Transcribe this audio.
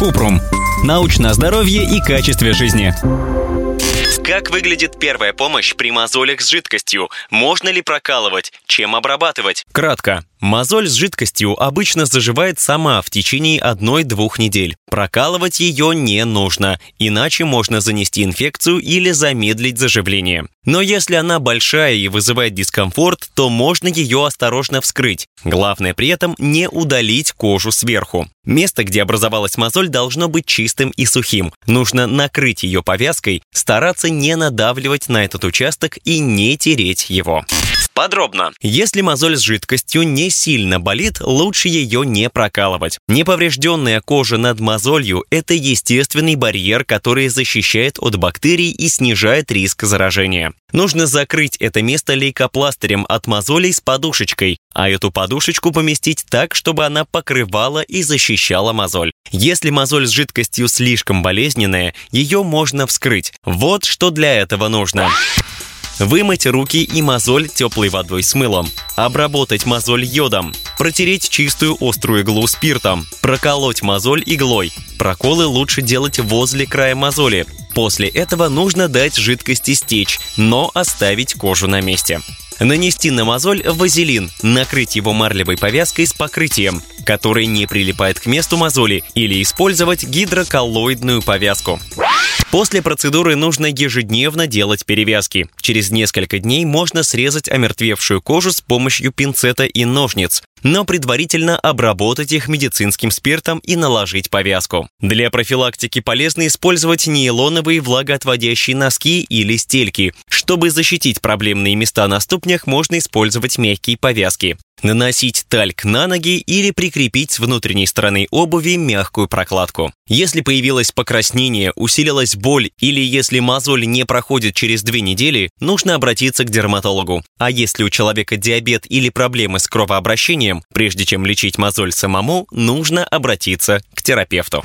Купрум. Научное здоровье и качестве жизни. Как выглядит первая помощь при мозолях с жидкостью? Можно ли прокалывать? Чем обрабатывать? Кратко. Мозоль с жидкостью обычно заживает сама в течение одной-двух недель. Прокалывать ее не нужно, иначе можно занести инфекцию или замедлить заживление. Но если она большая и вызывает дискомфорт, то можно ее осторожно вскрыть. Главное при этом не удалить кожу сверху. Место, где образовалась мозоль, должно быть чистым и сухим. Нужно накрыть ее повязкой, стараться не надавливать на этот участок и не тереть его. Подробно. Если мозоль с жидкостью не сильно болит, лучше ее не прокалывать. Неповрежденная кожа над мозолью – это естественный барьер, который защищает от бактерий и снижает риск заражения. Нужно закрыть это место лейкопластырем от мозолей с подушечкой, а эту подушечку поместить так, чтобы она покрывала и защищала мозоль. Если мозоль с жидкостью слишком болезненная, ее можно вскрыть. Вот что для этого нужно. Вымыть руки и мозоль теплой водой с мылом. Обработать мозоль йодом. Протереть чистую острую иглу спиртом. Проколоть мозоль иглой. Проколы лучше делать возле края мозоли. После этого нужно дать жидкости стечь, но оставить кожу на месте. Нанести на мозоль вазелин, накрыть его марлевой повязкой с покрытием, который не прилипает к месту мозоли, или использовать гидроколлоидную повязку. После процедуры нужно ежедневно делать перевязки. Через несколько дней можно срезать омертвевшую кожу с помощью пинцета и ножниц, но предварительно обработать их медицинским спиртом и наложить повязку. Для профилактики полезно использовать нейлоновые влагоотводящие носки или стельки. Чтобы защитить проблемные места на ступнях, можно использовать мягкие повязки. Наносить тальк на ноги или прикрепить с внутренней стороны обуви мягкую прокладку. Если появилось покраснение, усилилась боль или если мозоль не проходит через две недели, нужно обратиться к дерматологу. А если у человека диабет или проблемы с кровообращением, прежде чем лечить мозоль самому, нужно обратиться к терапевту.